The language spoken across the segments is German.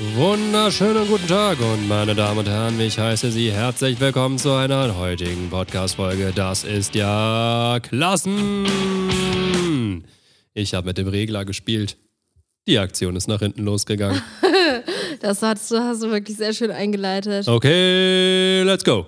Wunderschönen guten Tag und meine Damen und Herren, ich heiße Sie herzlich willkommen zu einer heutigen Podcast-Folge. Das ist ja Klassen. Ich habe mit dem Regler gespielt. Die Aktion ist nach hinten losgegangen. Das hast du, hast du wirklich sehr schön eingeleitet. Okay, let's go.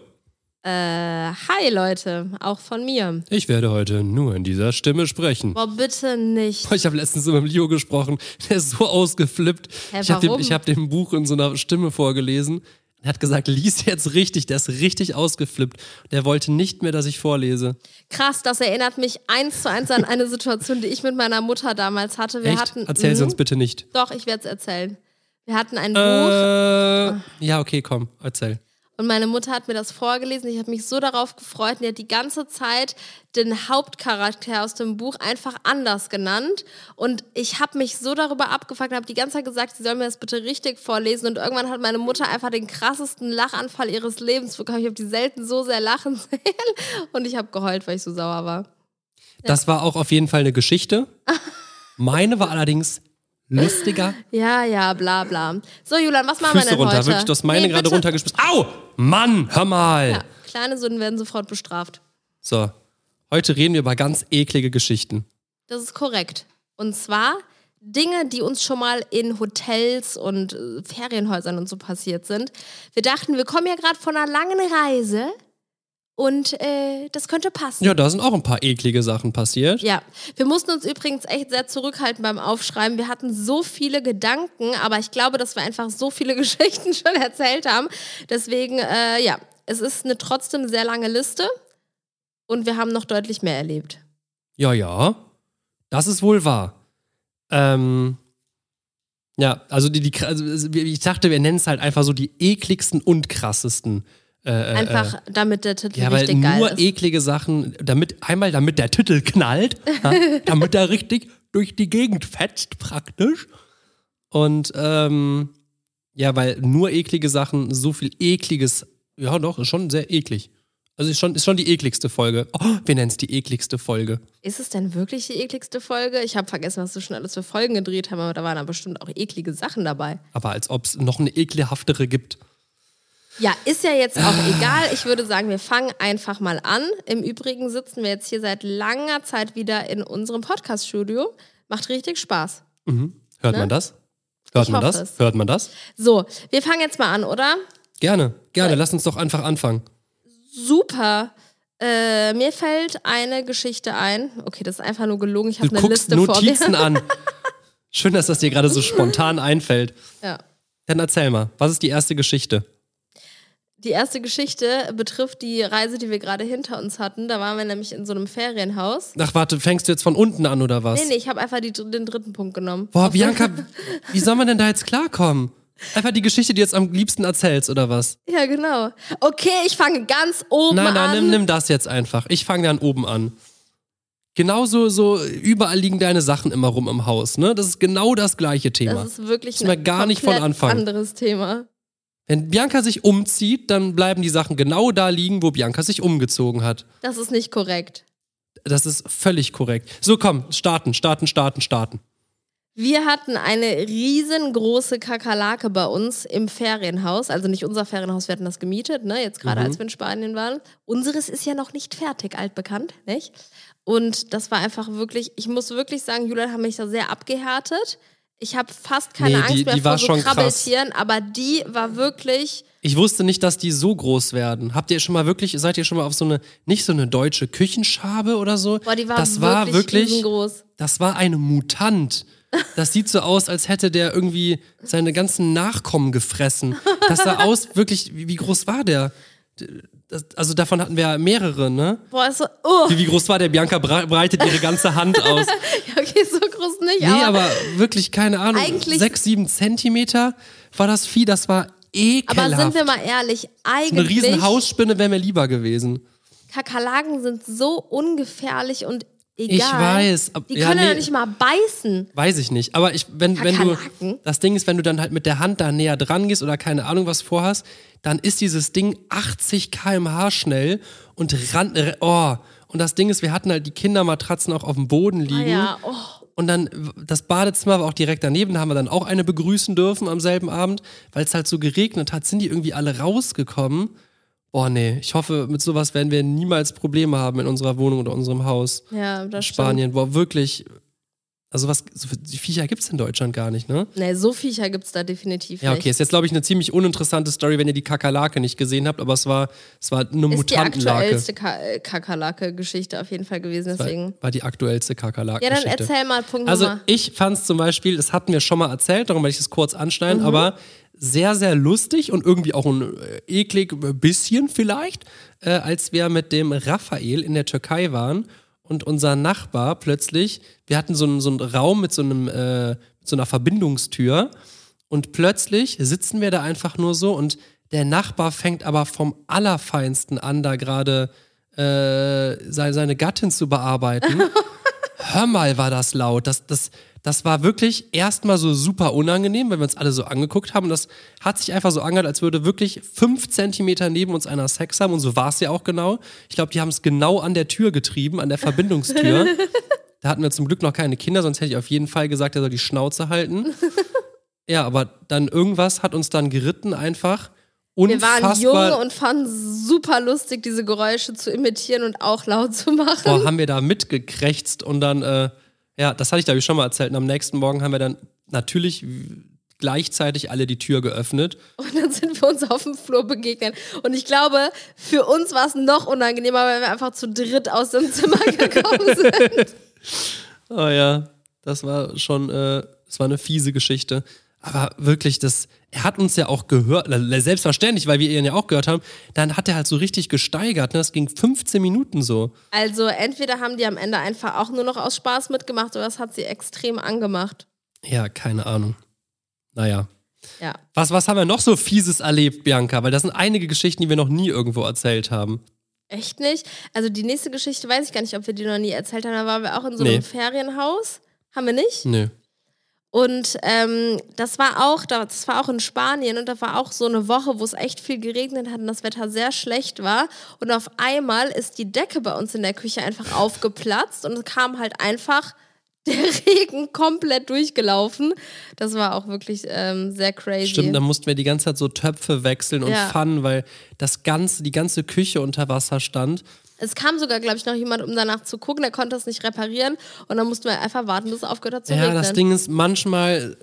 Äh, hi Leute, auch von mir. Ich werde heute nur in dieser Stimme sprechen. Boah, bitte nicht. Ich habe letztens mit dem Leo gesprochen. Der ist so ausgeflippt. Hä, ich habe dem, ich hab dem Buch in so einer Stimme vorgelesen. Er hat gesagt, lies jetzt richtig. Der ist richtig ausgeflippt. Der wollte nicht mehr, dass ich vorlese. Krass, das erinnert mich eins zu eins an eine Situation, die ich mit meiner Mutter damals hatte. Wir Echt? hatten. Erzähl sie Mhm. uns bitte nicht. Doch, ich werde es erzählen. Wir hatten ein Buch Äh, ja, okay, komm, erzähl. Und meine Mutter hat mir das vorgelesen. Ich habe mich so darauf gefreut. Und die hat die ganze Zeit den Hauptcharakter aus dem Buch einfach anders genannt. Und ich habe mich so darüber abgefuckt und habe die ganze Zeit gesagt, sie soll mir das bitte richtig vorlesen. Und irgendwann hat meine Mutter einfach den krassesten Lachanfall ihres Lebens bekommen. Ich habe die selten so sehr lachen sehen. Und ich habe geheult, weil ich so sauer war. Das war auch auf jeden Fall eine Geschichte. Meine war allerdings lustiger. Ja, ja, bla bla. So, Julian, was machen wir Füße denn runter. heute? Wirklich, du hast meine Nee, gerade runtergespitzt. Au! Mann, hör mal! Ja, kleine Sünden werden sofort bestraft. So, heute reden wir über ganz eklige Geschichten. Das ist korrekt. Und zwar Dinge, die uns schon mal in Hotels und äh, Ferienhäusern und so passiert sind. Wir dachten, wir kommen ja gerade von einer langen Reise und äh, das könnte passen. Ja, da sind auch ein paar eklige Sachen passiert. Ja, wir mussten uns übrigens echt sehr zurückhalten beim Aufschreiben. Wir hatten so viele Gedanken, aber ich glaube, dass wir einfach so viele Geschichten schon erzählt haben. Deswegen, äh, ja, es ist eine trotzdem sehr lange Liste und wir haben noch deutlich mehr erlebt. Ja, ja. Das ist wohl wahr. Ähm, ja, also die, die also ich dachte, wir nennen es halt einfach so die ekligsten und krassesten. Äh, äh, Einfach, damit der Titel Ja, weil richtig geil nur ist. eklige Sachen, damit, einmal damit der Titel knallt, ja, damit er richtig durch die Gegend fetzt, praktisch. Und ähm, ja, weil nur eklige Sachen so viel ekliges, ja doch, ist schon sehr eklig. Also ist schon, ist schon die ekligste Folge. Oh, wir nennen es die ekligste Folge. Ist es denn wirklich die ekligste Folge? Ich habe vergessen, was wir schon alles für Folgen gedreht haben, aber da waren da bestimmt auch eklige Sachen dabei. Aber als ob es noch eine ekelhaftere gibt. Ja, ist ja jetzt auch egal. Ich würde sagen, wir fangen einfach mal an. Im Übrigen sitzen wir jetzt hier seit langer Zeit wieder in unserem Podcast-Studio. Macht richtig Spaß. Hört man das? Hört Ich man das? es. Hört man das? So, wir fangen jetzt mal an, oder? Gerne, gerne. Lass uns doch einfach anfangen. Super. Äh, mir fällt eine Geschichte ein. Okay, das ist einfach nur gelogen. Ich habe eine guckst Liste vor Notizen mir. an. Schön, dass das dir gerade so spontan einfällt. Ja. Dann erzähl mal, was ist die erste Geschichte? Die erste Geschichte betrifft die Reise, die wir gerade hinter uns hatten. Da waren wir nämlich in so einem Ferienhaus. Ach, warte, fängst du jetzt von unten an oder was? Nee, nee, ich habe einfach die, den dritten Punkt genommen. Boah, Auf- Bianca, wie soll man denn da jetzt klarkommen? Einfach die Geschichte, die du jetzt am liebsten erzählst, oder was? Ja, genau. Okay, ich fange ganz oben Nein, nein, an. nimm, nimm das jetzt einfach. Ich fange dann oben an. Genauso, so, überall liegen deine Sachen immer rum im Haus, ne? Das ist genau das gleiche Thema. Das ist wirklich Müssen wir ein gar nicht von Anfang. anderes Thema. Wenn Bianca sich umzieht, dann bleiben die Sachen genau da liegen, wo Bianca sich umgezogen hat. Das ist nicht korrekt. Das ist völlig korrekt. So, komm, starten, starten, starten, starten. Wir hatten eine riesengroße Kakerlake bei uns im Ferienhaus. Also nicht unser Ferienhaus, wir hatten das gemietet, ne? Jetzt gerade Mhm. als wir in Spanien waren. Unseres ist ja noch nicht fertig, altbekannt, nicht? Und das war einfach wirklich, ich muss wirklich sagen, Julian hat mich da sehr abgehärtet. Ich habe fast keine Nee, Angst die- mehr die vor so schon krass. Krabbeltieren, aber die war wirklich. Ich wusste nicht, dass die so groß werden. Habt ihr schon mal wirklich, seid ihr schon mal auf so eine, nicht so eine deutsche Küchenschabe oder so? Boah, die war das wirklich, war wirklich, riesengroß. das war ein Mutant. Das sieht so aus, als hätte der irgendwie seine ganzen Nachkommen gefressen. Das sah aus, wirklich, wie, wie groß war der? Das, also davon hatten wir ja mehrere, ne? Boah, ist so, oh, Wie, wie groß war der? Bianca bre- breitet ihre ganze Hand aus. okay, so groß nicht, Nee, aber, aber wirklich, keine Ahnung, Eigentlich- sechs, sieben Zentimeter war das Vieh, das war ekelhaft. aber sind wir mal ehrlich, Eine eigentlich, riesen Hausspinne wäre mir lieber gewesen. Kakerlaken sind so ungefährlich und egal. Ich weiß, ab- Die ja, können ja nee. nicht mal beißen. Weiß ich nicht. Aber ich, wenn, wenn du. Das Ding ist, wenn du dann halt mit der Hand da näher dran gehst oder keine Ahnung was vorhast, dann ist dieses Ding 80 km/h schnell und ran. Oh. Und das Ding ist, wir hatten halt die Kindermatratzen auch auf dem Boden Ah liegen. ja, oh. Und dann das Badezimmer war auch direkt daneben. Da haben wir dann auch eine begrüßen dürfen am selben Abend, weil es halt so geregnet hat, sind die irgendwie alle rausgekommen. Boah, nee, ich hoffe, mit sowas werden wir niemals Probleme haben in unserer Wohnung oder unserem Haus. Ja, das Spanien. Boah, wirklich. Also was, so, die Viecher gibt es in Deutschland gar nicht, ne? Nee, so Viecher gibt es da definitiv Ja, okay, nicht. ist jetzt, glaube ich, eine ziemlich uninteressante Story, wenn ihr die Kakerlake nicht gesehen habt, aber es war, es war eine Ist die Mutantenlake. aktuellste Ka äh, Kakerlake-Geschichte auf jeden Fall gewesen, deswegen. War, war die aktuellste Kakerlake. Ja, dann erzähl mal Punkt Also Nummer. ich fand es zum Beispiel, das hatten wir schon mal erzählt, darum werde ich es kurz anschneiden, Mhm. aber sehr, sehr lustig und irgendwie auch ein äh, eklig äh, bisschen vielleicht, äh, als wir mit dem Raphael in der Türkei waren und unser Nachbar plötzlich, wir hatten so einen, so einen Raum mit so, einem, äh, mit so einer Verbindungstür und plötzlich sitzen wir da einfach nur so und der Nachbar fängt aber vom Allerfeinsten an, da gerade äh, seine, seine Gattin zu bearbeiten. Hör mal, war das laut. Das, das, das war wirklich erstmal so super unangenehm, weil wir uns alle so angeguckt haben. Und das hat sich einfach so angehört, als würde wirklich fünf Zentimeter neben uns einer Sex haben. Und so war es ja auch genau. Ich glaube, die haben es genau an der Tür getrieben, an der Verbindungstür. da hatten wir zum Glück noch keine Kinder, sonst hätte ich auf jeden Fall gesagt, er soll die Schnauze halten. Ja, aber dann irgendwas hat uns dann geritten einfach. Wir waren Unfassbar. jung und fanden super lustig, diese Geräusche zu imitieren und auch laut zu machen. Boah, haben wir da mitgekrächzt und dann, äh, ja, das hatte ich glaube ich schon mal erzählt. Und am nächsten Morgen haben wir dann natürlich gleichzeitig alle die Tür geöffnet. Und dann sind wir uns auf dem Flur begegnet. Und ich glaube, für uns war es noch unangenehmer, weil wir einfach zu dritt aus dem Zimmer gekommen sind. Oh ja, das war schon, äh, das war eine fiese Geschichte. Aber wirklich, das, er hat uns ja auch gehört, äh, selbstverständlich, weil wir ihn ja auch gehört haben, dann hat er halt so richtig gesteigert. Ne? Das ging 15 Minuten so. Also entweder haben die am Ende einfach auch nur noch aus Spaß mitgemacht oder es hat sie extrem angemacht. Ja, keine Ahnung. Naja. Ja. Was, was haben wir noch so Fieses erlebt, Bianca? Weil das sind einige Geschichten, die wir noch nie irgendwo erzählt haben. Echt nicht? Also die nächste Geschichte weiß ich gar nicht, ob wir die noch nie erzählt haben. Da waren wir auch in so Nee. einem Ferienhaus. Haben wir nicht? Nö. Und ähm, das war auch, das war auch in Spanien und da war auch so eine Woche, wo es echt viel geregnet hat und das Wetter sehr schlecht war. Und auf einmal ist die Decke bei uns in der Küche einfach aufgeplatzt und es kam halt einfach der Regen komplett durchgelaufen. Das war auch wirklich ähm, sehr crazy. Stimmt, dann mussten wir die ganze Zeit so Töpfe wechseln und Ja. Pfannen, weil das ganze, die ganze Küche unter Wasser stand. Es kam sogar, glaube ich, noch jemand, um danach zu gucken, der konnte es nicht reparieren und dann mussten wir einfach warten, bis es aufgehört hat zu Ja, regnen. das Ding ist, manchmal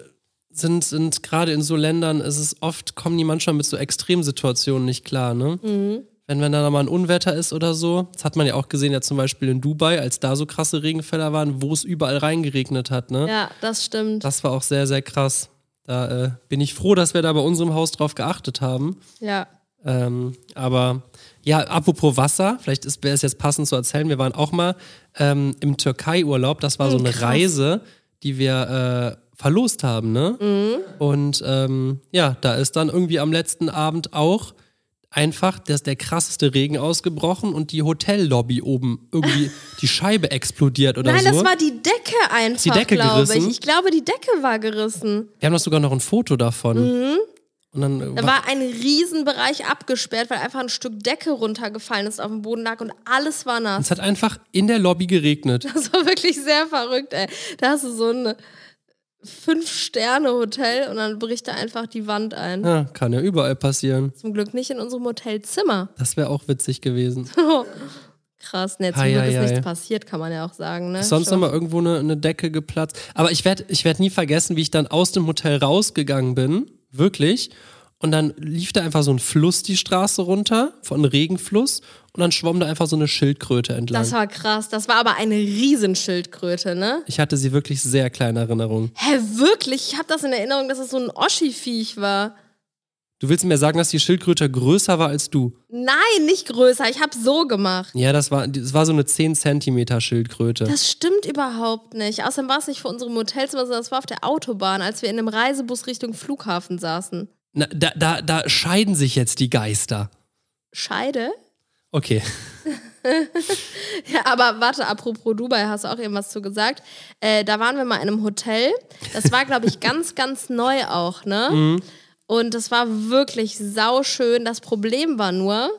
sind, sind gerade in so Ländern, ist es oft, kommen die manchmal mit so Extremsituationen nicht klar, ne? Mhm. Wenn, wenn da mal ein Unwetter ist oder so, das hat man ja auch gesehen, ja zum Beispiel in Dubai, als da so krasse Regenfälle waren, wo es überall reingeregnet hat, ne? ja, das stimmt. Das war auch sehr, sehr krass. Da äh, bin ich froh, dass wir da bei unserem Haus drauf geachtet haben. ja. Ähm, aber ja, apropos Wasser, vielleicht wäre es jetzt passend zu erzählen, wir waren auch mal ähm, im Türkei-Urlaub, das war so Hm, eine krass. Reise, die wir äh, verlost haben, ne? Mhm. Und ähm, ja, da ist dann irgendwie am letzten Abend auch einfach das, der krasseste Regen ausgebrochen und die Hotellobby oben irgendwie die Scheibe explodiert oder Nein, so. das war die Decke einfach, Die Decke glaube ich. gerissen? Ich glaube, die Decke war gerissen. wir haben doch sogar noch ein Foto davon. Und dann. Da war, ein Riesenbereich abgesperrt, weil einfach ein Stück Decke runtergefallen ist, auf dem Boden lag und alles war nass. es hat einfach in der Lobby geregnet. Das war wirklich sehr verrückt, ey. Da hast du so ein Fünf-Sterne-Hotel und dann bricht da einfach die Wand ein. Ja, kann ja überall passieren. Zum Glück nicht in unserem Hotelzimmer. Das wäre auch witzig gewesen. Krass, ne, zum Glück ist nichts passiert, kann man ja auch sagen, ne? Ist sonst Schon. noch mal irgendwo eine, eine Decke geplatzt. Aber ich werde ich werd nie vergessen, wie ich dann aus dem Hotel rausgegangen bin. Wirklich. Und dann lief da einfach so ein Fluss die Straße runter, von Regenfluss. Und dann schwamm da einfach so eine Schildkröte entlang. Das war krass. Das war aber eine Riesenschildkröte, ne? ich hatte sie wirklich sehr klein in Erinnerung. Hä, wirklich? Ich habe das in Erinnerung, dass es so ein Oschi-Viech war. Du willst mir sagen, dass die Schildkröte größer war als du? Nein, nicht größer. Ich habe so gemacht. Ja, das war, das war so eine 10 Zentimeter Schildkröte. Das stimmt überhaupt nicht. Außerdem war es nicht vor unserem Hotelzimmer, sondern es war auf der Autobahn, als wir in einem Reisebus Richtung Flughafen saßen. Na, da, da, da scheiden sich jetzt die Geister. Scheide? Okay. Ja, aber warte, apropos Dubai, hast du auch irgendwas zu gesagt? Äh, da waren wir mal in einem Hotel. Das war, glaube ich, ganz, ganz neu auch, ne? Und das war wirklich sauschön. Das Problem war nur,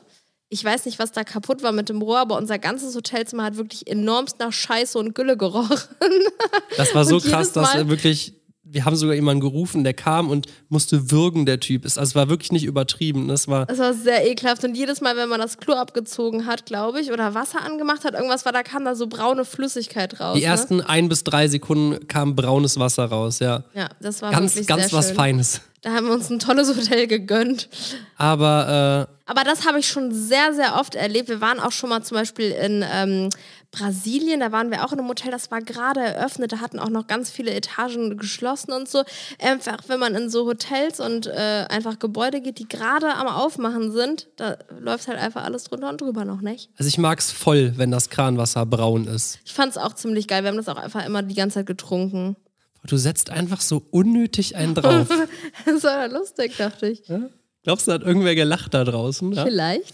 Ich weiß nicht, was da kaputt war mit dem Rohr, aber unser ganzes Hotelzimmer hat wirklich enormst nach Scheiße und Gülle gerochen. Das war so krass, dass Mal- er wirklich, wir haben sogar jemanden gerufen, der kam und musste würgen, der Typ. Es- Also es war wirklich nicht übertrieben. Das war, Das war sehr ekelhaft. Und jedes Mal, wenn man das Klo abgezogen hat, glaube ich, oder Wasser angemacht hat, irgendwas war, da kam da so braune Flüssigkeit raus. die ne? ersten ein bis drei Sekunden kam braunes Wasser raus, ja. Ja, das war Ganz, wirklich ganz was schön. Feines. Da haben wir uns ein tolles Hotel gegönnt. Aber äh, Aber das habe ich schon sehr, sehr oft erlebt. Wir waren auch schon mal zum Beispiel in ähm, Brasilien, da waren wir auch in einem Hotel, das war gerade eröffnet, da hatten auch noch ganz viele Etagen geschlossen und so. Einfach, wenn man in so Hotels und äh, einfach Gebäude geht, die gerade am Aufmachen sind, da läuft halt einfach alles drunter und drüber noch nicht. also ich mag's voll, wenn das Kranwasser braun ist. Ich fand es auch ziemlich geil. Wir haben das auch einfach immer die ganze Zeit getrunken. Du setzt einfach so unnötig einen drauf. Das war ja lustig, dachte ich. Glaubst du, hat irgendwer gelacht da draußen? Ja? Vielleicht.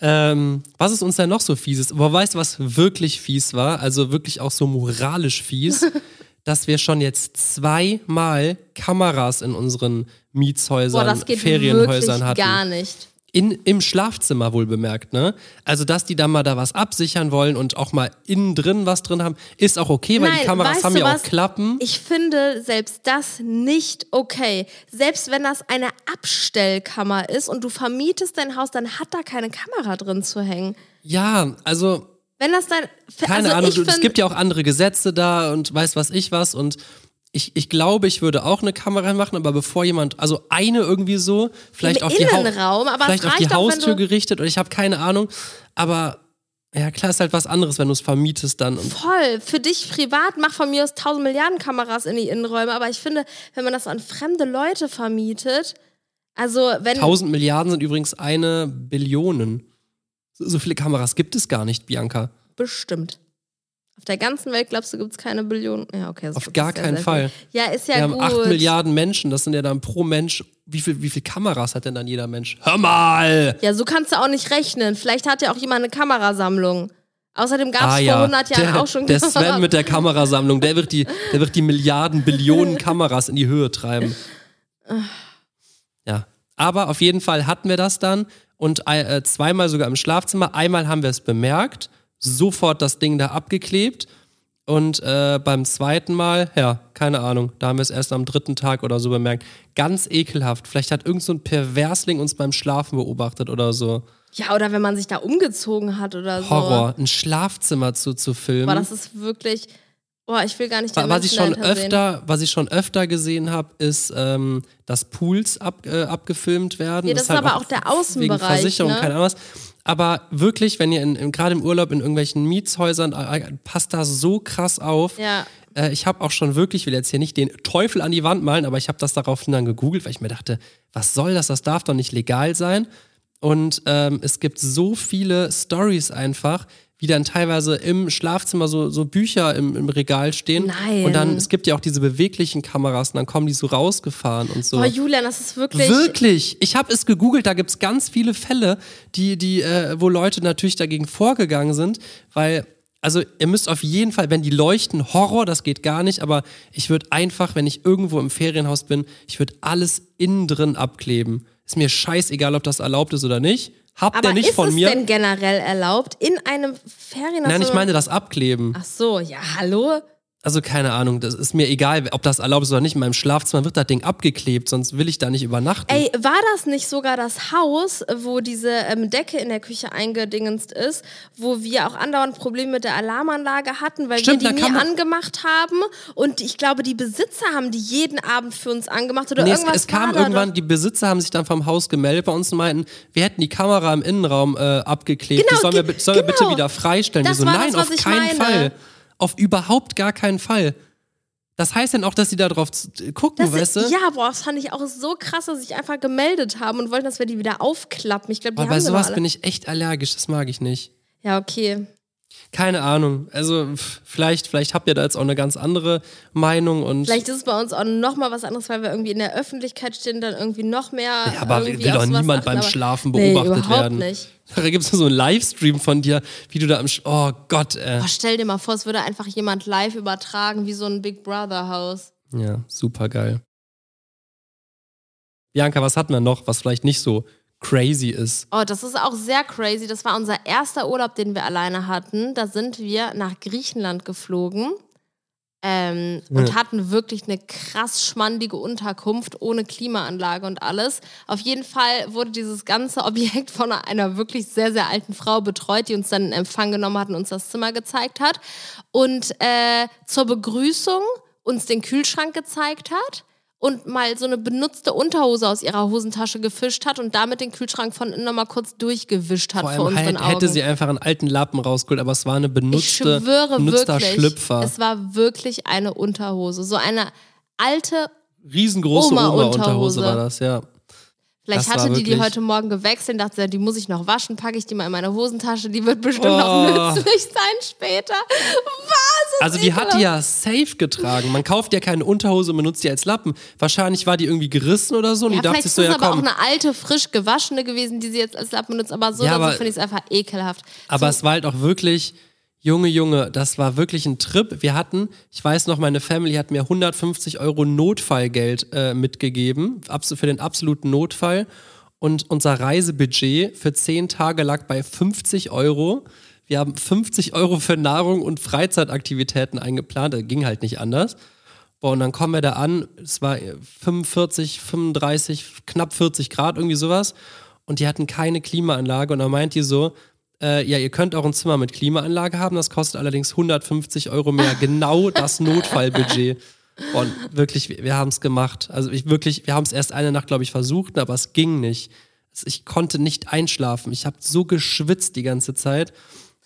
Ähm, was ist uns denn noch so fieses? Aber weißt du, was wirklich fies war? Also wirklich auch so moralisch fies, dass wir schon jetzt zweimal Kameras in unseren Mietshäusern, Boah, das geht Ferienhäusern wirklich hatten. gar nicht. In, Im Schlafzimmer wohl bemerkt, ne? Also, dass die da mal da was absichern wollen und auch mal innen drin was drin haben, ist auch okay, weil Nein, die Kameras haben ja auch? Klappen. Ich finde selbst das nicht okay. Selbst wenn das eine Abstellkammer ist und du vermietest dein Haus, dann hat da keine Kamera drin zu hängen. ja, also Wenn das dein. Keine also Ahnung, du, es gibt ja auch andere Gesetze da und weiß was ich was und ich, ich glaube, ich würde auch eine Kamera machen, aber bevor jemand, also eine irgendwie so, vielleicht Im auf die, Innenraum, aber es vielleicht auf die wenn Haustür gerichtet oder ich habe keine Ahnung, aber ja klar ist halt was anderes, wenn du es vermietest dann Voll. Für dich privat, mach von mir aus tausend Milliarden Kameras in die Innenräume. Aber ich finde, wenn man das an fremde Leute vermietet, also wenn. 1000 Milliarden sind übrigens eine Billion. So, so viele Kameras gibt es gar nicht, Bianca. Bestimmt. Auf der ganzen Welt, glaubst du, gibt es keine Billionen? Ja, okay. Auf gar keinen sehr Fall. Ja, ist ja Wir haben gut. 8 Milliarden Menschen, das sind ja dann pro Mensch. Wie viel, wie viel Kameras hat denn dann jeder Mensch? Hör mal! Ja, so kannst du auch nicht rechnen. Vielleicht hat ja auch jemand eine Kamerasammlung. Außerdem gab es Ah vor ja, 100 Jahren der, auch schon der Sven mit der Kamerasammlung, der wird die, der wird die Milliarden, Billionen Kameras in die Höhe treiben. Ja, aber auf jeden Fall hatten wir das dann und äh, zweimal sogar im Schlafzimmer. Einmal haben wir es bemerkt, sofort das Ding da abgeklebt und äh, beim zweiten Mal, ja, keine Ahnung, da haben wir es erst am dritten Tag oder so bemerkt. Ganz ekelhaft. Vielleicht hat irgend so ein Perversling uns beim Schlafen beobachtet oder so. Ja, oder wenn man sich da umgezogen hat oder so. Horror, ein Schlafzimmer zu, zu filmen. Boah, das ist wirklich. Boah, ich will gar nicht was ich schon dahinter sehen. öfter, was ich schon öfter gesehen habe, ist, ähm, dass Pools ab, äh, abgefilmt werden. Ja, das ist aber auch der Außenbereich, Wegen Versicherung, ne? keine Ahnung was. Aber wirklich, wenn ihr in, in, gerade im Urlaub in irgendwelchen Mietshäusern, äh, passt da so krass auf. Ja. Äh, ich habe auch schon wirklich, ich will jetzt hier nicht den Teufel an die Wand malen, aber ich habe das daraufhin dann gegoogelt, weil ich mir dachte, was soll das? Das darf doch nicht legal sein. Und ähm, es gibt so viele Stories einfach, wie dann teilweise im Schlafzimmer so, so Bücher im, im Regal stehen. Nein. Und dann, es gibt ja auch diese beweglichen Kameras und dann kommen die so rausgefahren und so. Boah, Julian, das ist wirklich. Wirklich, ich habe es gegoogelt, da gibt es ganz viele Fälle, die, die, äh, wo Leute natürlich dagegen vorgegangen sind, weil, also ihr müsst auf jeden Fall, wenn die leuchten, Horror, das geht gar nicht, aber ich würde einfach, wenn ich irgendwo im Ferienhaus bin, ich würde alles innen drin abkleben. Ist mir scheißegal, ob das erlaubt ist oder nicht. Habt Aber ihr nicht ist von es mir. denn generell erlaubt in einem Ferienhaus? Nein, ich meine das Abkleben. Ach so, ja, hallo? Also keine Ahnung, das ist mir egal, ob das erlaubt ist oder nicht. In meinem Schlafzimmer wird das Ding abgeklebt, sonst will ich da nicht übernachten. Ey, war das nicht sogar das Haus, wo diese ähm, Decke in der Küche eingedingenst ist, wo wir auch andauernd Probleme mit der Alarmanlage hatten, weil Stimmt, wir die nie angemacht haben und ich glaube, die Besitzer haben die jeden Abend für uns angemacht oder Nee, es, irgendwas es kam war da irgendwann, die Besitzer haben sich dann vom Haus gemeldet bei uns und meinten, wir hätten die Kamera im Innenraum äh, abgeklebt. Genau, die sollen wir, sollen wir bitte genau. wieder freistellen. Das die so, war nein, auf ich keinen meine. Fall. Auf überhaupt gar keinen Fall. Das heißt dann auch, dass sie da drauf z- gucken, Das, weißt du? Ja, boah, das fand ich auch so krass, dass sie sich einfach gemeldet haben und wollten, dass wir die wieder aufklappen. Ich glaube, die Aber haben bei sowas bin ich echt allergisch, das mag ich nicht. Ja, okay. Keine Ahnung. Also vielleicht, vielleicht habt ihr da jetzt auch eine ganz andere Meinung und Vielleicht ist es bei uns auch noch mal was anderes, weil wir irgendwie in der Öffentlichkeit stehen, dann irgendwie noch mehr. Ja, aber will doch niemand achten, beim Schlafen nee, beobachtet überhaupt werden. nicht. Da gibt es so einen Livestream von dir, wie du da am. Sch oh Gott, ey. Boah, stell dir mal vor, es würde einfach jemand live übertragen, wie so ein Big Brother Haus. Ja, super geil. Bianca, was hatten wir noch, was vielleicht nicht so crazy ist. Oh, das ist auch sehr crazy. Das war unser erster Urlaub, den wir alleine hatten. Da sind wir nach Griechenland geflogen. Ähm, und hatten wirklich eine krass schmandige Unterkunft ohne Klimaanlage und alles. Auf jeden Fall wurde dieses ganze Objekt von einer wirklich sehr, sehr alten Frau betreut, die uns dann in Empfang genommen hat und uns das Zimmer gezeigt hat. Und äh, zur Begrüßung uns den Kühlschrank gezeigt hat und mal so eine benutzte Unterhose aus ihrer Hosentasche gefischt hat und damit den Kühlschrank von innen nochmal kurz durchgewischt hat Vor vor unseren hätte, Augen. hätte sie einfach einen alten Lappen rausgeholt, aber es war eine benutzte, ich schwöre benutzter wirklich, Schlüpfer. es war wirklich eine Unterhose. So eine alte, Riesengroße Oma-Unterhose. Oma-Unterhose war das, ja. Vielleicht hatte die die heute Morgen gewechselt, dachte sie, die muss ich noch waschen, packe ich die mal in meine Hosentasche, die wird bestimmt Oh. noch nützlich sein später. Was? Also die hat die ja safe getragen. Man kauft ja keine Unterhose und benutzt die als Lappen. Wahrscheinlich war die irgendwie gerissen oder so und Ja, die dachte vielleicht sich ist so, es ja aber auch komm. eine alte, frisch gewaschene gewesen, die sie jetzt als Lappen benutzt. Aber so Ja, aber- so finde ich es einfach ekelhaft. Aber es war halt auch wirklich, Junge, Junge, das war wirklich ein Trip. Wir hatten, ich weiß noch, meine Family hat mir 150 Euro Notfallgeld äh, mitgegeben, für den absoluten Notfall. Und unser Reisebudget für 10 Tage lag bei 50 Euro. Wir haben 50 Euro für Nahrung und Freizeitaktivitäten eingeplant. Das ging halt nicht anders. Boah, und dann kommen wir da an, es war 45, 35, knapp 40 Grad, irgendwie sowas. Und die hatten keine Klimaanlage. Und dann meint die so, äh, ja, ihr könnt auch ein Zimmer mit Klimaanlage haben, das kostet allerdings 150 Euro mehr. Genau das Notfallbudget. Und wirklich, wir, wir haben es gemacht. Also ich wirklich, wir haben es erst eine Nacht, glaube ich, versucht, aber es ging nicht. Ich konnte nicht einschlafen. Ich habe so geschwitzt die ganze Zeit.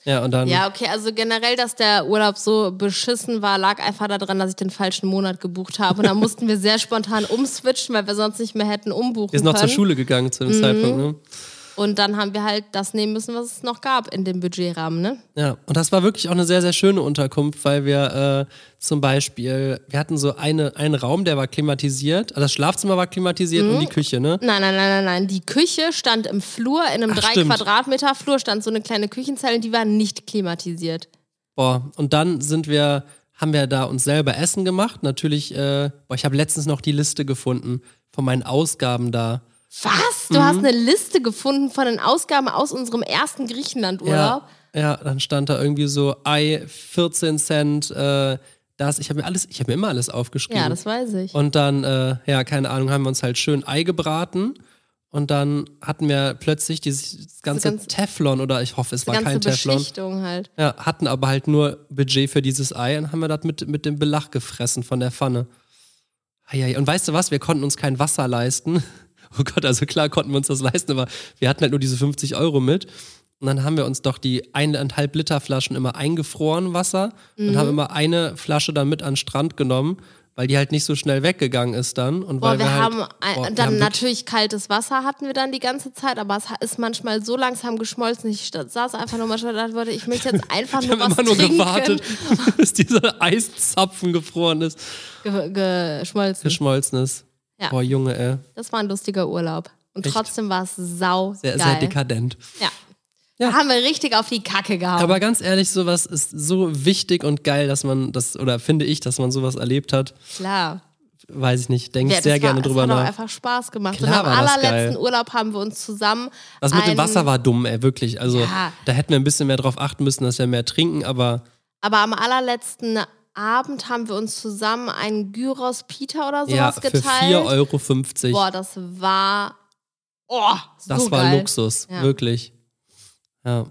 Ja, und dann. Ja, okay, also generell, dass der Urlaub so beschissen war, lag einfach daran, dass ich den falschen Monat gebucht habe. Und da mussten wir sehr spontan umswitchen, weil wir sonst nicht mehr hätten umbuchen wir sind noch können. zur Schule gegangen zu dem Mhm. Zeitpunkt, ne? Und dann haben wir halt das nehmen müssen, was es noch gab in dem Budgetrahmen, ne? Ja, und das war wirklich auch eine sehr, sehr schöne Unterkunft, weil wir äh, zum Beispiel, wir hatten so eine, einen Raum, der war klimatisiert, also das Schlafzimmer war klimatisiert und die Küche, ne? Nein, nein, nein, nein, nein. Die Küche stand im Flur, in einem Ach, drei stimmt. Quadratmeter Flur stand so eine kleine Küchenzelle die war nicht klimatisiert. Boah, und dann sind wir, haben wir da uns selber Essen gemacht. Natürlich, äh, boah, ich habe letztens noch die Liste gefunden von meinen Ausgaben da. Was? Mhm. Du hast eine Liste gefunden von den Ausgaben aus unserem ersten Griechenland-Urlaub? Ja, ja, dann stand da irgendwie so Ei, 14 Cent, äh, das. Ich habe mir alles, ich habe mir immer alles aufgeschrieben. Ja, das weiß ich. Und dann, äh, ja, keine Ahnung, haben wir uns halt schön Ei gebraten. Und dann hatten wir plötzlich dieses ganze ganze- Teflon oder ich hoffe, es war kein Teflon. Beschichtung halt. Ja, hatten aber halt nur Budget für dieses Ei und haben wir das mit, mit dem Belach gefressen von der Pfanne. Eieiei. Und weißt du was? Wir konnten uns kein Wasser leisten. Oh Gott, also klar konnten wir uns das leisten, aber wir hatten halt nur diese 50 Euro mit. Und dann haben wir uns doch die eineinhalb Liter Flaschen immer eingefroren Wasser und Mhm. haben immer eine Flasche dann mit an den Strand genommen, weil die halt nicht so schnell weggegangen ist dann. Und Boah, weil wir, wir, halt, haben boah, wir dann haben natürlich kaltes Wasser hatten wir dann die ganze Zeit, aber es ist manchmal so langsam geschmolzen. Ich saß einfach nur manchmal und dachte, ich möchte jetzt einfach Wir nur haben was immer nur trinken. gewartet, bis dieser Eiszapfen gefroren ist, Ge geschmolzen. geschmolzen ist. Ja. Boah, Junge, ey. Das war ein lustiger Urlaub. Und Echt? trotzdem war es sau Sehr, geil. sehr dekadent. Ja. Ja. Da haben wir richtig auf die Kacke gehauen. Aber ganz ehrlich, sowas ist so wichtig und geil, dass man das, oder finde ich, dass man sowas erlebt hat. Klar. Weiß ich nicht, denke Ja, ich sehr das gerne war, drüber es hat auch nach. einfach Spaß gemacht. Klar und am war das allerletzten geil. Urlaub haben wir uns zusammen. Das mit dem Wasser war dumm, ey, wirklich. Also Ja. da hätten wir ein bisschen mehr drauf achten müssen, dass wir mehr trinken, aber Aber am allerletzten Abend haben wir uns zusammen einen Gyros Pita oder sowas ja, für geteilt. 4,50 Euro. Boah, das war. Oh, so das war geil. Luxus, Ja. wirklich. Ja.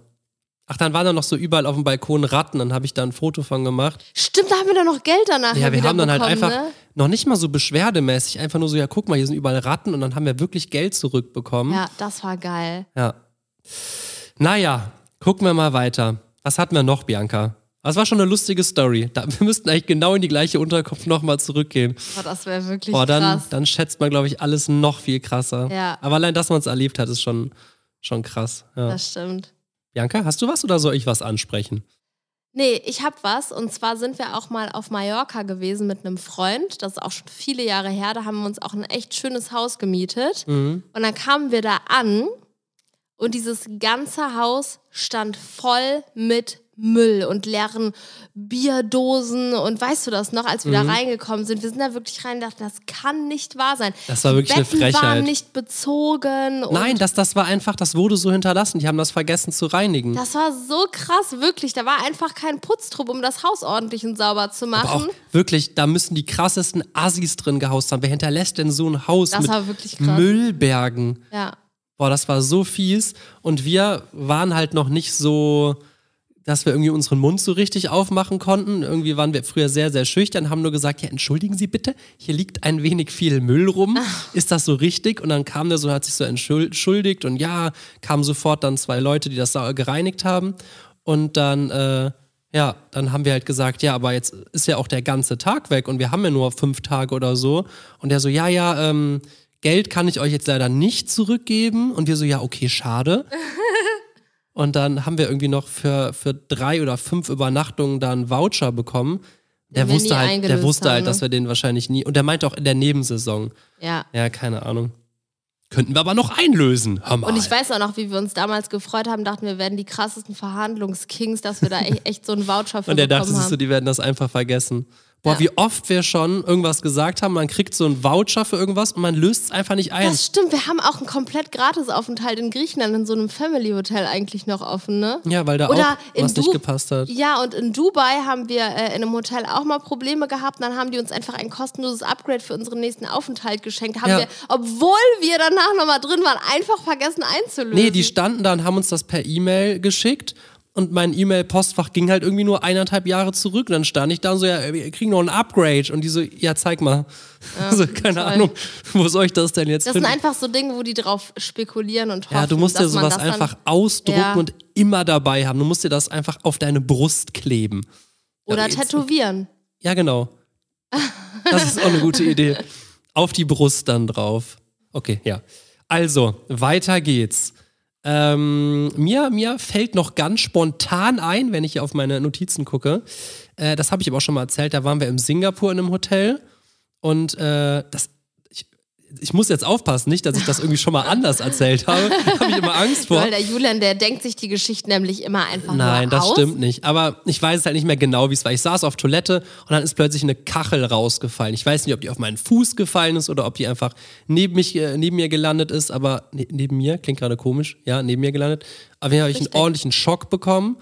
Ach, dann waren da noch so überall auf dem Balkon Ratten, dann habe ich da ein Foto von gemacht. Stimmt, da haben wir dann noch Geld danach Ja, wir haben dann halt bekommen, einfach Ne? noch nicht mal so beschwerdemäßig, einfach nur so, ja, guck mal, hier sind überall Ratten und dann haben wir wirklich Geld zurückbekommen. Ja, das war geil. Ja. Naja, gucken wir mal weiter. Was hatten wir noch, Bianca? Das war schon eine lustige Story. Da, wir müssten eigentlich genau in die gleiche Unterkunft nochmal zurückgehen. Boah, das wäre wirklich Boah, dann, krass. dann schätzt man, glaube ich, alles noch viel krasser. Ja. Aber allein, dass man es erlebt hat, ist schon, schon krass. Ja. Das stimmt. Bianca, hast du was oder soll ich was ansprechen? Nee, ich hab was. Und zwar sind wir auch mal auf Mallorca gewesen mit einem Freund. Das ist auch schon viele Jahre her. Da haben wir uns auch ein echt schönes Haus gemietet. Mhm. Und dann kamen wir da an und dieses ganze Haus stand voll mit Müll und leeren Bierdosen und weißt du das noch, als wir Mhm. da reingekommen sind, wir sind da wirklich rein und dachten, das kann nicht wahr sein. Das war wirklich eine Betten waren Frechheit. nicht bezogen. Nein, das, das war einfach, das wurde so hinterlassen. Die haben das vergessen zu reinigen. Das war so krass, wirklich. Da war einfach kein Putztrupp, um das Haus ordentlich und sauber zu Aber auch machen. wirklich, da müssen die krassesten Assis drin gehaust haben. Wer hinterlässt denn so ein Haus Das mit. Müllbergen? Ja. Boah, das war so fies. Und wir waren halt noch nicht so, dass wir irgendwie unseren Mund so richtig aufmachen konnten. Irgendwie waren wir früher sehr, sehr schüchtern, haben nur gesagt, ja, entschuldigen Sie bitte, hier liegt ein wenig viel Müll rum. Ist das so richtig? Und dann kam der so, hat sich so entschuldigt und ja, kamen sofort dann zwei Leute, die das gereinigt haben. Und dann, äh, ja, dann haben wir halt gesagt, ja, aber jetzt ist ja auch der ganze Tag weg und wir haben ja nur fünf Tage oder so. Und der so, ja, ja, ähm, Geld kann ich euch jetzt leider nicht zurückgeben. Und wir so, ja, okay, schade. Und dann haben wir irgendwie noch für, für drei oder fünf Übernachtungen da einen Voucher bekommen. Der wir wusste halt, der wusste haben, halt, dass wir den wahrscheinlich nie. Und der meinte auch in der Nebensaison. Ja. Ja, keine Ahnung. Könnten wir aber noch einlösen. Hör mal. Und ich weiß auch noch, wie wir uns damals gefreut haben, dachten wir werden die krassesten Verhandlungskings, dass wir da echt, echt so einen Voucher für Und der dachte haben. die werden das einfach vergessen. Boah, Ja. wie oft wir schon irgendwas gesagt haben, man kriegt so einen Voucher für irgendwas und man löst es einfach nicht ein. Das stimmt, wir haben auch einen komplett Gratisaufenthalt in Griechenland in so einem Family Hotel eigentlich noch offen, ne? ja, weil da Oder auch was nicht Du- gepasst hat. Ja, und in Dubai haben wir äh, in einem Hotel auch mal Probleme gehabt. Dann haben die uns einfach ein kostenloses Upgrade für unseren nächsten Aufenthalt geschenkt. Haben Ja. wir, obwohl wir danach nochmal drin waren, einfach vergessen einzulösen. Nee, die standen da und haben uns das per E-Mail geschickt. Und mein E-Mail-Postfach ging halt irgendwie nur eineinhalb Jahre zurück. Und dann stand ich da und so, ja, wir kriegen noch ein Upgrade. Und die so, ja, zeig mal. also, keine toll. Ahnung, wo soll ich das denn jetzt das sind finden? einfach so Dinge, wo die drauf spekulieren und hoffen, Ja, du musst dir sowas einfach ausdrucken Ja. und immer dabei haben. Du musst dir das einfach auf deine Brust kleben. Oder Ja, jetzt- tätowieren. Ja, genau. Das ist auch eine gute Idee. Auf die Brust dann drauf. Okay, ja. Also, weiter geht's. Ähm, mir, mir fällt noch ganz spontan ein, wenn ich hier auf meine Notizen gucke. Äh, das habe ich aber auch schon mal erzählt. Da waren wir im Singapur in einem Hotel und äh, das. Ich, muss jetzt aufpassen, nicht, dass ich das irgendwie schon mal anders erzählt habe. habe ich immer Angst vor. Weil der Julian, der denkt sich die Geschichten nämlich immer einfach Nein, das aus. stimmt nicht. Aber ich weiß es halt nicht mehr genau, wie es war. Ich saß auf Toilette und dann ist plötzlich eine Kachel rausgefallen. Ich weiß nicht, ob die auf meinen Fuß gefallen ist oder ob die einfach neben, mich, äh, neben mir gelandet ist. Aber ne, neben mir, klingt gerade komisch, ja, neben mir gelandet. Aber hier habe ich einen ordentlichen Schock bekommen.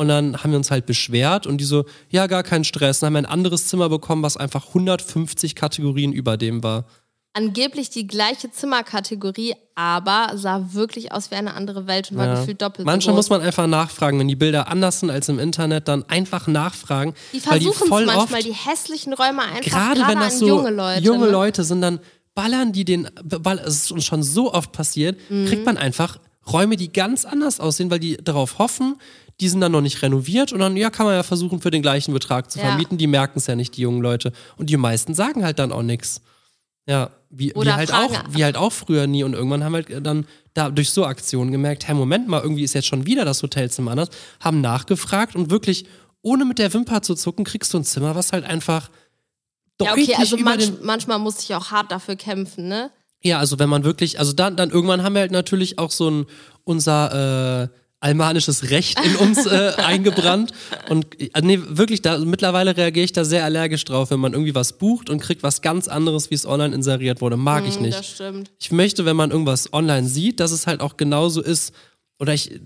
Und dann haben wir uns halt beschwert und die so, ja, gar kein Stress. Dann haben wir ein anderes Zimmer bekommen, was einfach 150 Kategorien über dem war. Angeblich die gleiche Zimmerkategorie, aber sah wirklich aus wie eine andere Welt und war Ja. gefühlt doppelt Manchmal so muss man einfach nachfragen. Wenn die Bilder anders sind als im Internet, dann einfach nachfragen. die weil die versuchen es manchmal, die hässlichen Räume einfach gerade gerade wenn das so junge Leute. junge ne? Leute sind, dann ballern die den, ball, es ist uns schon so oft passiert, Mhm. kriegt man einfach Räume, die ganz anders aussehen, weil die darauf hoffen, die sind dann noch nicht renoviert und dann, ja, kann man ja versuchen, für den gleichen Betrag zu Ja. vermieten. Die merken es ja nicht, die jungen Leute. Und die meisten sagen halt dann auch nichts. Ja, wie, wie, halt fragen- auch, wie halt auch früher nie. Und irgendwann haben wir halt dann da durch so Aktionen gemerkt, hey, Moment mal, irgendwie ist jetzt schon wieder das Hotelzimmer anders, haben nachgefragt und wirklich, ohne mit der Wimper zu zucken, kriegst du ein Zimmer, was halt einfach Ja, deutlich okay, also über manch, den manchmal muss ich auch hart dafür kämpfen, ne? ja, also wenn man wirklich, also dann, dann irgendwann haben wir halt natürlich auch so ein unser äh, almanisches Recht in uns äh, eingebrannt. Und äh, nee, wirklich, da mittlerweile reagiere ich da sehr allergisch drauf, wenn man irgendwie was bucht und kriegt was ganz anderes, wie es online inseriert wurde. Mag ich Hm, nicht. Das stimmt. Ich möchte, wenn man irgendwas online sieht, dass es halt auch genauso ist. Oder ich,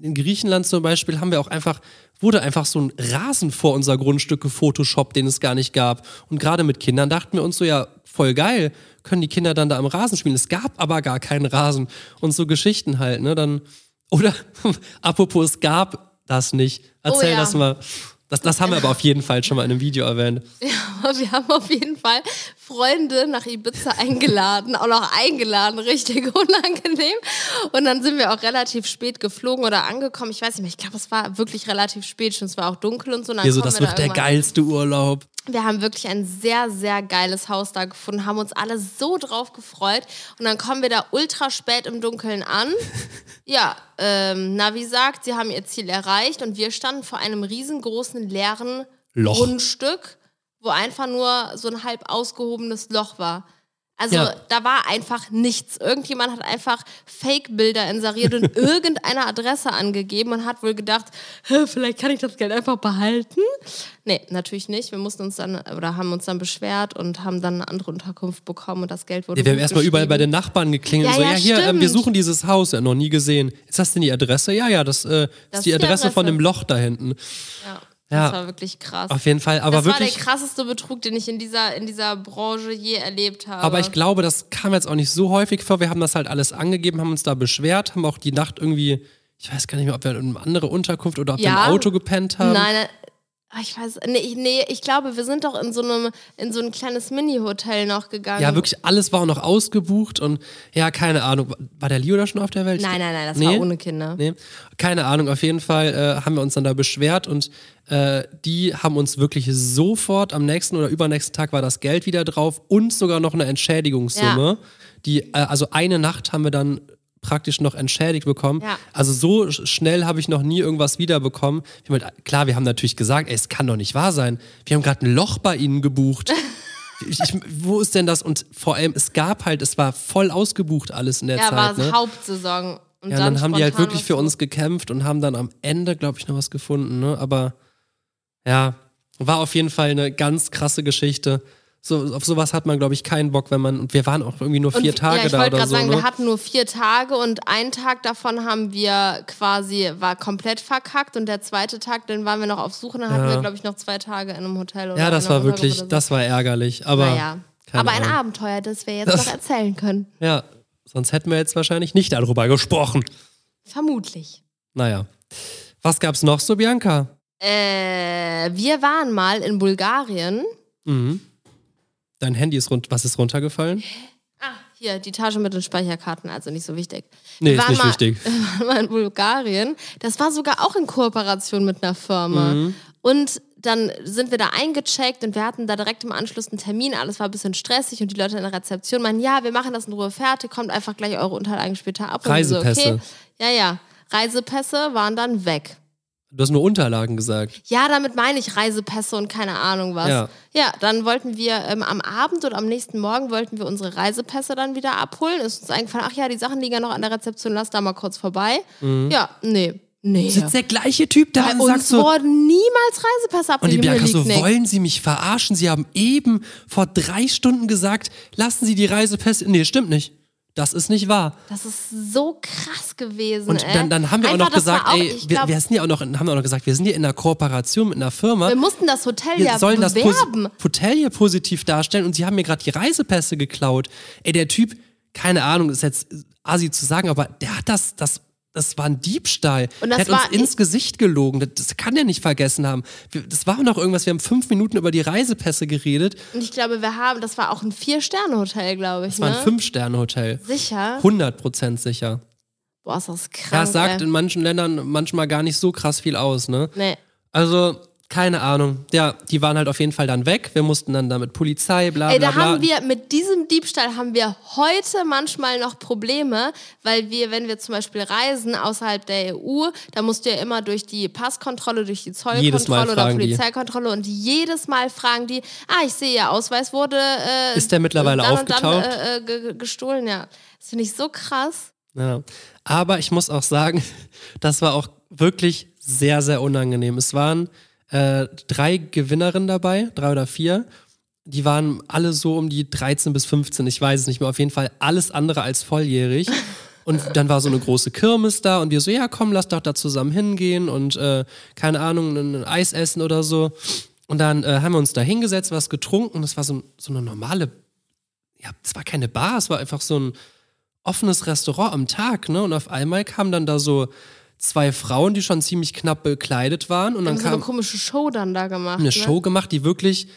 in Griechenland zum Beispiel haben wir auch einfach, wurde einfach so ein Rasen vor unser Grundstück gefotoshoppt, den es gar nicht gab. Und gerade mit Kindern dachten wir uns so, ja, voll geil, können die Kinder dann da am Rasen spielen. Es gab aber gar keinen Rasen. Und so Geschichten halt, ne? Dann, oder, apropos, es gab das nicht. Erzähl Oh ja. das mal. Das, das haben wir aber auf jeden Fall schon mal in einem Video erwähnt. Aber wir haben auf jeden Fall Freunde nach Ibiza eingeladen, auch noch eingeladen, richtig unangenehm. Und dann sind wir auch relativ spät geflogen oder angekommen. Ich weiß nicht mehr, ich glaube, es war wirklich relativ spät schon. Es war auch dunkel und so. Und dann Hier so, das wir wird da der geilste Urlaub. Wir haben wirklich ein sehr, sehr geiles Haus da gefunden, haben uns alle so drauf gefreut. Und dann kommen wir da ultra spät im Dunkeln an. Ja, ähm, Navi sagt, sie haben ihr Ziel erreicht und wir standen vor einem riesengroßen leeren Loch. Grundstück, wo einfach nur so ein halb ausgehobenes Loch war. Also Ja. da war einfach nichts. Irgendjemand hat einfach Fake-Bilder inseriert und irgendeine Adresse angegeben und hat wohl gedacht, "Hä, vielleicht kann ich das Geld einfach behalten. Nee, natürlich nicht. Wir mussten uns dann oder haben uns dann beschwert und haben dann eine andere Unterkunft bekommen und das Geld wurde. Ja, wir haben erstmal überall bei den Nachbarn geklingelt. Ja, so, ja, hier, ähm, wir suchen dieses Haus. Ja, noch nie gesehen. Ist das denn die Adresse? Ja, ja, das, äh, Das ist die ist die Adresse von Adresse. dem Loch da hinten. Ja, Ja. das war wirklich krass. Auf jeden Fall. Aber das wirklich. war der krasseste Betrug, den ich in dieser, in dieser Branche je erlebt habe. Aber ich glaube, das kam jetzt auch nicht so häufig vor. Wir haben das halt alles angegeben, haben uns da beschwert, haben auch die Nacht irgendwie, ich weiß gar nicht mehr, ob wir in eine andere Unterkunft oder ob wir Ja. im Auto gepennt haben. Nein, nein. Ah, Ich weiß, nee, ich, nee, ich glaube, wir sind doch in so einem, in so ein kleines Mini-Hotel noch gegangen. Ja, wirklich alles war auch noch ausgebucht und ja, keine Ahnung. War der Leo da schon auf der Welt? Nein, nein, nein, das Nee? war ohne Kinder. Nee, keine Ahnung. Auf jeden Fall äh, haben wir uns dann da beschwert und äh, die haben uns wirklich sofort am nächsten oder übernächsten Tag war das Geld wieder drauf und sogar noch eine Entschädigungssumme. Die, äh, also eine Nacht haben wir dann praktisch noch entschädigt bekommen. Ja. Also so sch- schnell habe ich noch nie irgendwas wiederbekommen. Wir haben klar, wir haben natürlich gesagt, ey, es kann doch nicht wahr sein. Wir haben gerade ein Loch bei ihnen gebucht. ich, ich, wo ist denn das? Und vor allem, es gab halt, es war voll ausgebucht alles in der Ja, war Zeit. Ne? Hauptsaison. Und Ja, dann, haben die halt wirklich für uns gekämpft und haben dann am Ende, glaube ich, noch was gefunden. Ne? Aber ja, war auf jeden Fall eine ganz krasse Geschichte. So, auf sowas hat man, glaube ich, keinen Bock, wenn man. Und wir waren auch irgendwie nur vier und, Tage ja, ich da wollte oder gerade so. sagen, ne? wir hatten nur vier Tage und einen Tag davon haben wir quasi, war komplett verkackt und der zweite Tag, den waren wir noch auf Suche, dann hatten Ja. wir, glaube ich, noch zwei Tage in einem Hotel oder ja, das war wirklich, so. das war ärgerlich. Aber, Naja. Aber ein Ahnung. Abenteuer, das wir jetzt Das- noch erzählen können. ja, sonst hätten wir jetzt wahrscheinlich nicht darüber gesprochen. Vermutlich. Naja. Was gab's noch so, Bianca? Äh, wir waren mal in Bulgarien. Mhm. Dein Handy ist rund, was ist runtergefallen? Ah, hier, die Tasche mit den Speicherkarten, also nicht so wichtig. Nee, Wir ist nicht mal, wichtig. Wir waren mal in Bulgarien. Das war sogar auch in Kooperation mit einer Firma. Mhm. Und dann sind wir da eingecheckt und wir hatten da direkt im Anschluss einen Termin. Alles war ein bisschen stressig und die Leute in der Rezeption meinen, ja, wir machen das in Ruhe fertig, kommt einfach gleich eure Unterlagen später ab. Und wir so, Reisepässe. okay. Ja, ja. Reisepässe waren dann weg. Du hast nur Unterlagen gesagt. Ja, damit meine ich Reisepässe und keine Ahnung was. Ja. Ja, dann wollten wir ähm, am Abend oder am nächsten Morgen wollten wir unsere Reisepässe dann wieder abholen. Ist uns eingefallen, ach ja, die Sachen liegen ja noch an der Rezeption, lass da mal kurz vorbei. Ja, nee, nee. Sitzt der gleiche Typ da Bei und sagt so, wurden niemals Reisepässe Und die abgegeben. Bianca so, nix. wollen Sie mich verarschen? Sie haben eben vor drei Stunden gesagt, lassen Sie die Reisepässe. Nee, stimmt nicht. Das ist nicht wahr. Das ist so krass gewesen. Und dann, dann haben wir Einfach, auch noch das gesagt, auch, ey, wir, glaub, wir sind ja auch noch, haben auch noch gesagt, wir sind hier in einer Kooperation mit einer Firma. wir mussten das Hotel Wir ja sollen das bewerben. Pos- Hotel hier positiv darstellen und sie haben mir gerade die Reisepässe geklaut. Ey, der Typ, keine Ahnung, ist jetzt asi zu sagen, aber der hat das, das, das war ein Diebstahl. Und das der hat uns war- ins Gesicht gelogen. Das, das kann der nicht vergessen haben. Das war noch irgendwas, wir haben fünf Minuten über die Reisepässe geredet. Und ich glaube, wir haben, das war auch ein Vier-Sterne-Hotel, glaube ich. Das war ne? ein Fünf-Sterne-Hotel. Sicher? 100% sicher. Boah, ist das krass. Ja, es sagt ey. in manchen Ländern manchmal gar nicht so krass viel aus, ne? Nee. Also, keine Ahnung. Ja, die waren halt auf jeden Fall dann weg. Wir mussten dann da mit Polizei, bla Ey, bla da bla. haben wir, mit diesem Diebstahl haben wir heute manchmal noch Probleme, weil wir, wenn wir zum Beispiel reisen außerhalb der EU, da musst du ja immer durch die Passkontrolle, durch die Zollkontrolle oder fragen die. Polizeikontrolle und jedes Mal fragen die, ah, ich sehe, Ihr Ausweis wurde äh, Ist der mittlerweile dann und dann, aufgetaucht? äh, äh, ge- ge- gestohlen, ja. Das finde ich so krass. Ja. Aber ich muss auch sagen, das war auch wirklich sehr, sehr unangenehm. Es waren äh, drei Gewinnerinnen dabei, drei oder vier. Die waren alle so um die 13 bis 15, ich weiß es nicht mehr. Auf jeden Fall alles andere als volljährig. Und dann war so eine große Kirmes da und wir so, ja komm, lass doch da zusammen hingehen und äh, keine Ahnung, ein, Eis essen oder so. Und dann äh, haben wir uns da hingesetzt, was getrunken. Das war so, so eine normale, ja, es war keine Bar, es war einfach so ein offenes Restaurant am Tag, ne? Und auf einmal kamen dann da so zwei Frauen, die schon ziemlich knapp bekleidet waren. Und dann haben so eine kam komische Show dann da gemacht. eine ne? Show gemacht, die wirklich,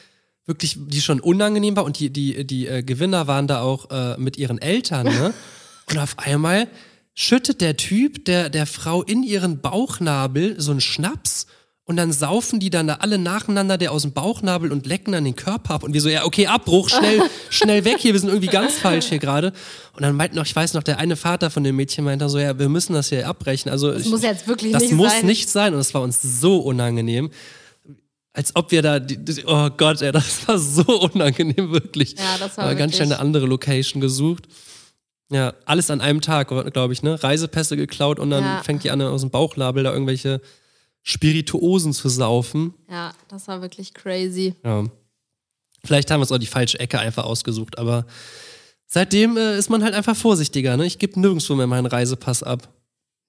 wirklich, die schon unangenehm war. Und die, die, die äh, Gewinner waren da auch äh, mit ihren Eltern, ne? Und auf einmal schüttet der Typ der, der Frau in ihren Bauchnabel so einen Schnaps. Und dann saufen die dann da alle nacheinander der aus dem Bauchnabel und lecken dann den Körper ab. Und wir so, ja, okay, Abbruch, schnell, schnell weg hier, wir sind irgendwie ganz falsch hier gerade. Und dann meint noch, ich weiß noch, der eine Vater von dem Mädchen meinte so, ja, wir müssen das hier abbrechen. Also Das ich, muss jetzt wirklich das nicht muss sein. nicht sein. Und es war uns so unangenehm. als ob wir da, oh Gott, ey, das war so unangenehm, wirklich. Ja, das war Aber ganz schnell eine andere Location gesucht. Ja, alles an einem Tag, glaube ich, ne? Reisepässe geklaut und dann Ja. fängt die an, aus dem Bauchnabel da irgendwelche Spirituosen zu saufen. Ja, das war wirklich crazy. Ja. Vielleicht haben wir uns auch die falsche Ecke einfach ausgesucht, aber seitdem äh, ist man halt einfach vorsichtiger, ne? Ich gebe nirgendwo mehr meinen Reisepass ab.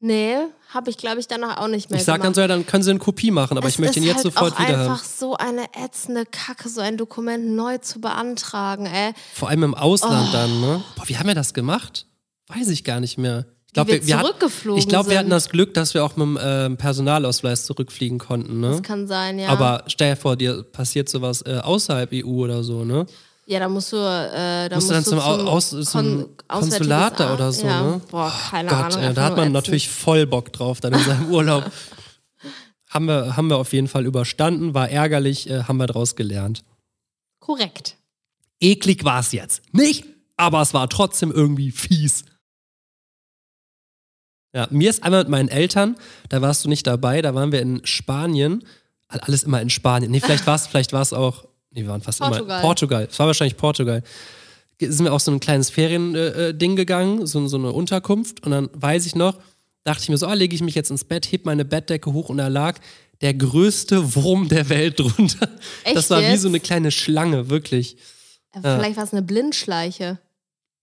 Nee, habe ich, glaube ich, danach auch nicht mehr Ich sag dann gemacht. so, ja, dann können sie eine Kopie machen, aber es ich möchte ihn ist jetzt halt sofort auch wieder haben. einfach so eine ätzende Kacke, so ein Dokument neu zu beantragen, ey. Vor allem im Ausland Oh. dann, ne? Boah, wie haben wir das gemacht? Weiß ich gar nicht mehr. Ich glaube, wir wir, zurückgeflogen ich glaube, wir hatten das Glück, dass wir auch mit dem ähm, Personalausweis zurückfliegen konnten, ne? Das kann sein, ja. Aber stell dir vor, dir passiert sowas äh, außerhalb EU oder so, ne? ja, da musst du, äh, da Musst du dann zum, zum Aus, zum Kon- Konsulat da oder so, ja. ne? Boah, keine Gott, Ahnung. ey, da hat man ätzend. natürlich voll Bock drauf dann in seinem Urlaub. haben, wir, haben wir auf jeden Fall überstanden, war ärgerlich, äh, haben wir daraus gelernt. Korrekt. Eklig war es jetzt nicht, aber es war trotzdem irgendwie fies. Ja, mir ist einmal mit meinen Eltern, da warst du nicht dabei, da waren wir in Spanien. Alles immer in Spanien. Nee, vielleicht war es vielleicht war's auch. Nee, wir waren fast immer. Portugal. Portugal. Es war wahrscheinlich Portugal. Sind wir auf so ein kleines Ferien-Ding äh, Ding gegangen, so, so eine Unterkunft. Und dann weiß ich noch, dachte ich mir so, ah, lege ich mich jetzt ins Bett, heb meine Bettdecke hoch und da lag der größte Wurm der Welt drunter. Echt das war wie jetzt? so eine kleine Schlange, wirklich. Äh, Vielleicht war es eine Blindschleiche.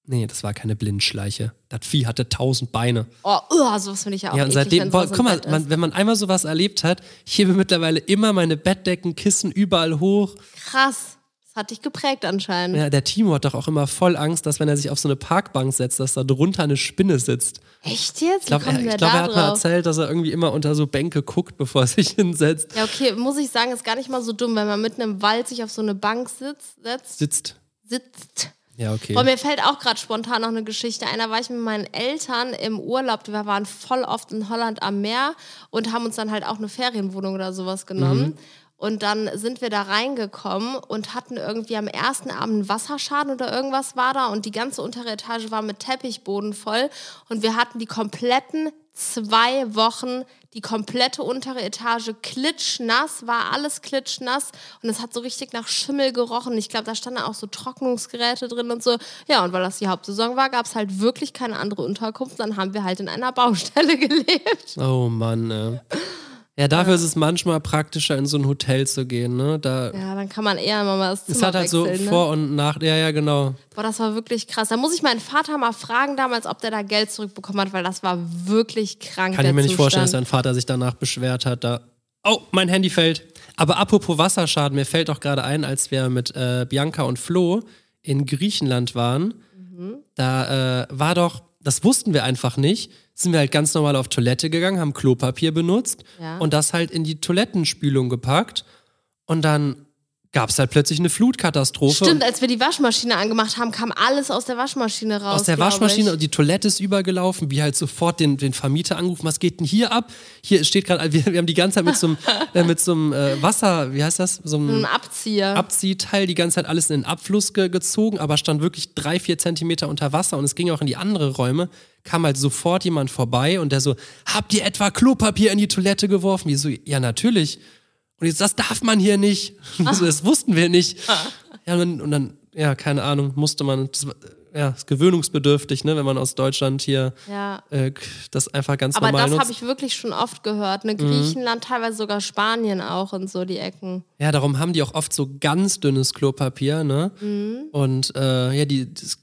Nee, das war keine Blindschleiche. Das Vieh hatte tausend Beine. Oh, uh, sowas finde ich ja auch ja, und eklig, seitdem, wenn boah, guck mal, man, wenn man einmal sowas erlebt hat, ich hebe mittlerweile immer meine Bettdecken, Kissen überall hoch. Krass. Das hat dich geprägt anscheinend. Ja, der Timo hat doch auch immer voll Angst, dass wenn er sich auf so eine Parkbank setzt, dass da drunter eine Spinne sitzt. Echt jetzt? Ich glaube, er, ich glaub, er hat mal drauf? erzählt, dass er irgendwie immer unter so Bänke guckt, bevor er sich hinsetzt. Ja, okay, muss ich sagen, ist gar nicht mal so dumm, wenn man mitten im Wald sich auf so eine Bank sitzt, setzt, Sitzt. sitzt. Ja, okay. Boah, mir fällt auch gerade spontan noch eine Geschichte ein. Da war ich mit meinen Eltern im Urlaub. Wir waren voll oft in Holland am Meer und haben uns dann halt auch eine Ferienwohnung oder sowas genommen. Mhm. Und dann sind wir da reingekommen und hatten irgendwie am ersten Abend einen Wasserschaden oder irgendwas war da und die ganze untere Etage war mit Teppichboden voll und wir hatten die kompletten zwei Wochen die komplette untere Etage klitschnass, war alles klitschnass und es hat so richtig nach Schimmel gerochen. Ich glaube, da standen auch so Trocknungsgeräte drin und so. Ja, und weil das die Hauptsaison war, gab es halt wirklich keine andere Unterkunft. Dann haben wir halt in einer Baustelle gelebt. Oh Mann, ey. Ja, dafür ist es manchmal praktischer, in so ein Hotel zu gehen, ne? Da Ja, dann kann man eher mal das Zimmer es hat halt so ne? Vor- und Nach. Ja, ja, genau. Boah, das war wirklich krass. Da muss ich meinen Vater mal fragen damals, ob der da Geld zurückbekommen hat, weil das war wirklich krank. Kann ich mir nicht vorstellen, dass dein Vater sich danach beschwert hat. Da oh, mein Handy fällt. Aber apropos Wasserschaden, mir fällt auch gerade ein, als wir mit äh, Bianca und Flo in Griechenland waren, Mhm. da äh, war doch, das wussten wir einfach nicht, sind wir halt ganz normal auf Toilette gegangen, haben Klopapier benutzt Ja. und das halt in die Toilettenspülung gepackt. Und dann gab es halt plötzlich eine Flutkatastrophe. Stimmt, als wir die Waschmaschine angemacht haben, kam alles aus der Waschmaschine raus. aus der Waschmaschine und die Toilette ist übergelaufen, wie halt sofort den, den Vermieter angerufen, was geht denn hier ab? Hier steht gerade, wir, wir haben die ganze Zeit mit so einem, äh, mit so einem äh, Wasser, wie heißt das? So einem Ein Abzieher. Abziehteil die ganze Zeit alles in den Abfluss ge gezogen, aber stand wirklich drei, vier Zentimeter unter Wasser und es ging auch in die andere Räume. Kam halt sofort jemand vorbei und der so, habt ihr etwa Klopapier in die Toilette geworfen? Wir so, ja, natürlich. Und jetzt, das darf man hier nicht. so, das wussten wir nicht. Ja, und dann, und dann, ja, keine Ahnung, musste man, das, war- ja, ist gewöhnungsbedürftig, ne, wenn man aus Deutschland hier ja. äh, das einfach ganz Aber normal das nutzt. habe ich wirklich schon oft gehört. Mhm. Ne? Griechenland, teilweise sogar Spanien auch und so die Ecken. Ja, darum haben die auch oft so ganz dünnes Klopapier, ne? Mhm. Und äh, ja, die, das,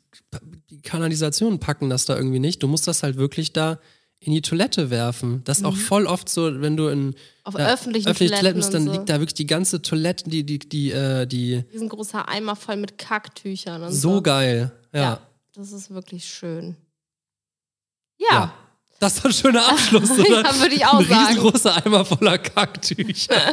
die Kanalisationen packen das da irgendwie nicht. Du musst das halt wirklich da in die Toilette werfen. Das ist auch voll oft so, wenn du in Mhm. Auf öffentlichen öffentliche Toiletten bist, dann so. liegt da wirklich die ganze Toilette, die, die, die, äh, die Riesengroßer Eimer voll mit Kacktüchern und so. so geil. Ja. Ja, das ist wirklich schön. Ja. Ja. Das war ein schöner Abschluss, oder? Ja, würde ich auch ein sagen. riesengroßer Eimer voller Kacktücher.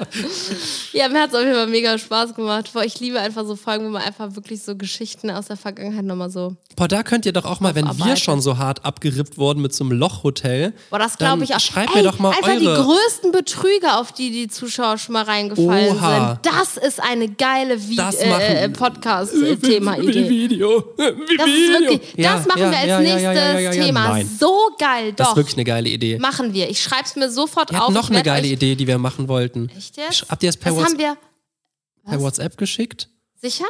Ja, mir hat es auf jeden Fall mega Spaß gemacht. Boah, Ich liebe einfach so Folgen, wo man einfach wirklich so Geschichten aus der Vergangenheit nochmal so. Boah, da könnt ihr doch auch mal, wenn wir schon so hart abgerippt wurden mit so einem Lochhotel. Boah, das glaube ich auch. Schreibt Ey, mir doch mal einfach eure. die größten Betrüger, auf die die Zuschauer schon mal reingefallen Oha. sind. Das ist eine geile Vi Das äh, machen- äh, Podcast-Thema-Idee. Video. Das ist wirklich, das machen wir als nächstes Thema. Nein. So geil, Das doch. Wirklich eine geile Idee. machen wir. Ich schreib's mir sofort Wir auf. hatten noch Ich eine geile Idee, die wir machen wollten. Echt jetzt? Habt ihr es per das WhatsApp? haben wir. per WhatsApp geschickt? Sicher?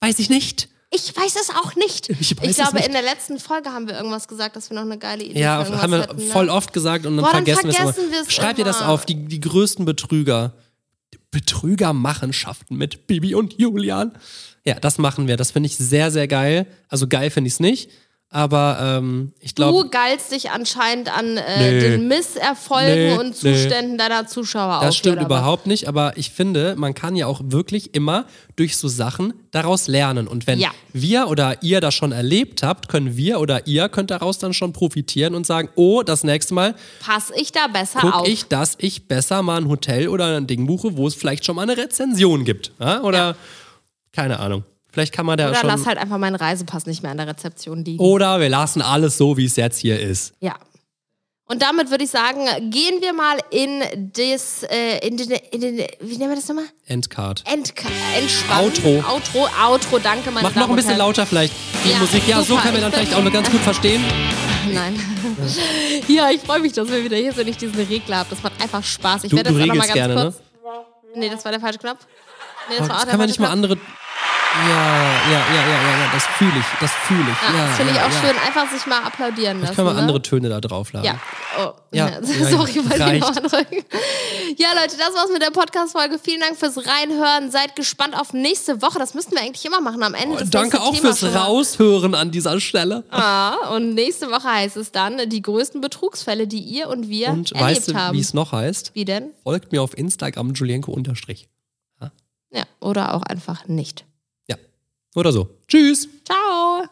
Weiß ich nicht. Ich weiß es auch nicht. Ich es glaube, nicht. in der letzten Folge haben wir irgendwas gesagt, dass wir noch eine geile Idee Ja, für irgendwas haben wir hätten, ne? voll oft gesagt und dann Boah, dann vergessen wir es vergessen immer. wir's Schreibt ihr das auf, die, die größten Betrüger. Betrügermachenschaften mit Bibi und Julian. Ja, das machen wir. Das finde ich sehr, sehr geil. Also geil finde ich es nicht. Aber ähm, ich glaube, Du geilst dich anscheinend an äh, Nee. den Misserfolgen Nee, und nee. Zuständen deiner Zuschauer das auf, stimmt überhaupt nicht. Aber ich finde, man kann ja auch wirklich immer durch so Sachen daraus lernen. Und wenn Ja. wir oder ihr das schon erlebt habt, können wir oder ihr könnt daraus dann schon profitieren und sagen, oh, das nächste Mal? Pass ich da besser gucke auf? ich, dass ich besser mal ein Hotel oder ein Ding buche, wo es vielleicht schon mal eine Rezension gibt. Ja? Oder keine Ahnung. Vielleicht kann man da oder schon. lass halt einfach meinen Reisepass nicht mehr an der Rezeption liegen. oder wir lassen alles so, wie es jetzt hier ist. Ja. Und damit würde ich sagen, gehen wir mal in das, äh, in den, in den, wie nennen wir das nochmal? Endcard. Endka Entspannen. Outro. Outro, Outro, danke, meine Mach noch Damen ein bisschen Herren. lauter vielleicht die Ja, Musik. Ja, so super. können wir dann vielleicht auch noch ganz gut verstehen. Nein. ja, ich freue mich, dass wir wieder hier sind und ich diesen Regler habe. Das macht einfach Spaß. Ich Du- werde jetzt auch noch mal regelst ganz gerne, ne? kurz. Nee, das war der falsche Knopf. Nee, das Aber war das der kann man nicht mal Knopf. andere. Ja, ja, ja, ja, ja, ja, das fühle ich. Das fühle ich. Ja, Ja, das finde ja, ich auch schön. Einfach sich mal applaudieren lassen. Können wir ne? andere Töne da draufladen? Ja. Oh. Ja, Sorry, ja, wollte ich reicht. noch andrücken. Ja, Leute, das war's mit der Podcast-Folge. Vielen Dank fürs Reinhören. Seid gespannt auf nächste Woche. Das müssten wir eigentlich immer machen am Ende. Oh, danke auch Thema fürs schon mal. Raushören an dieser Stelle. Ah, und nächste Woche heißt es dann die größten Betrugsfälle, die ihr und wir Und erlebt weißt du, haben. wie es noch heißt? Wie denn? Folgt mir auf Instagram Julienko unterstrich. Ja, oder auch einfach nicht. Oder so. Tschüss. Ciao.